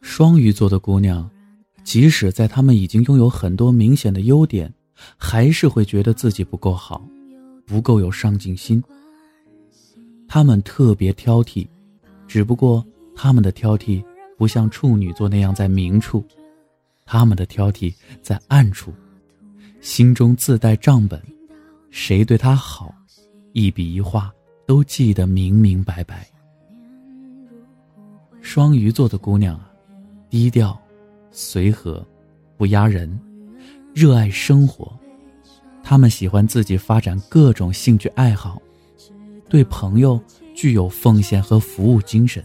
双鱼座的姑娘，即使在她们已经拥有很多明显的优点，还是会觉得自己不够好，不够有上进心。她们特别挑剔，只不过他们的挑剔不像处女座那样在明处，他们的挑剔在暗处，心中自带账本，谁对她好，一笔一画都记得明明白白。双鱼座的姑娘啊。低调、随和、不压人，热爱生活。他们喜欢自己发展各种兴趣爱好，对朋友具有奉献和服务精神。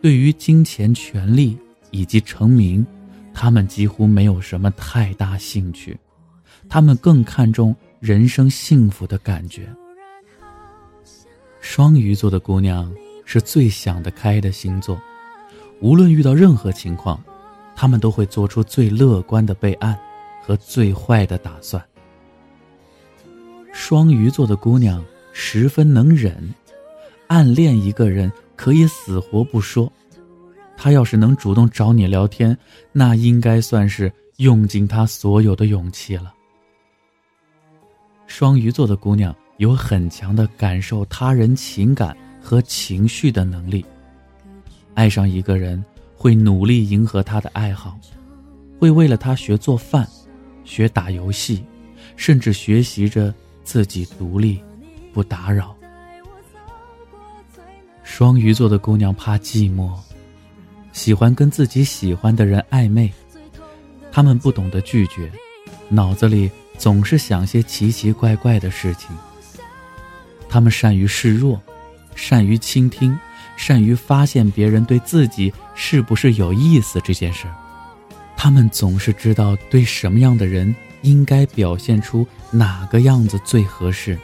对于金钱、权力以及成名，他们几乎没有什么太大兴趣。他们更看重人生幸福的感觉。双鱼座的姑娘是最想得开的星座。无论遇到任何情况，他们都会做出最乐观的备案和最坏的打算。双鱼座的姑娘十分能忍，暗恋一个人可以死活不说，他要是能主动找你聊天，那应该算是用尽他所有的勇气了。双鱼座的姑娘有很强的感受他人情感和情绪的能力。爱上一个人，会努力迎合他的爱好，会为了他学做饭，学打游戏，甚至学习着自己独立，不打扰。双鱼座的姑娘怕寂寞，喜欢跟自己喜欢的人暧昧，他们不懂得拒绝，脑子里总是想些奇奇怪怪的事情。他们善于示弱，善于倾听。善于发现别人对自己是不是有意思这件事儿，他们总是知道对什么样的人应该表现出哪个样子最合适。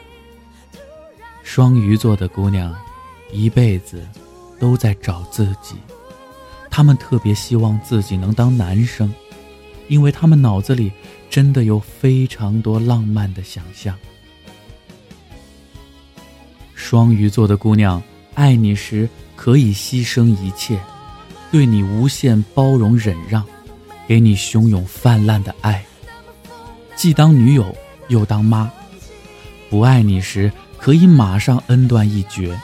双鱼座的姑娘，一辈子都在找自己，他们特别希望自己能当男生，因为他们脑子里真的有非常多浪漫的想象。双鱼座的姑娘爱你时。可以牺牲一切，对你无限包容忍让，给你汹涌泛滥的爱。既当女友又当妈，不爱你时可以马上恩断义绝。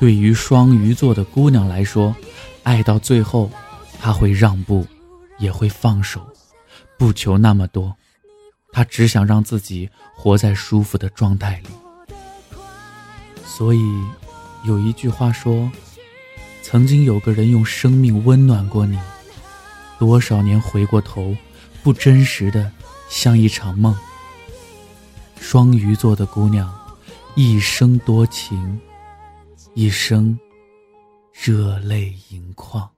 对于双鱼座的姑娘来说，爱到最后，她会让步，也会放手，不求那么多，她只想让自己活在舒服的状态里。所以。有一句话说：“曾经有个人用生命温暖过你，多少年回过头，不真实的像一场梦。”双鱼座的姑娘，一生多情，一生热泪盈眶。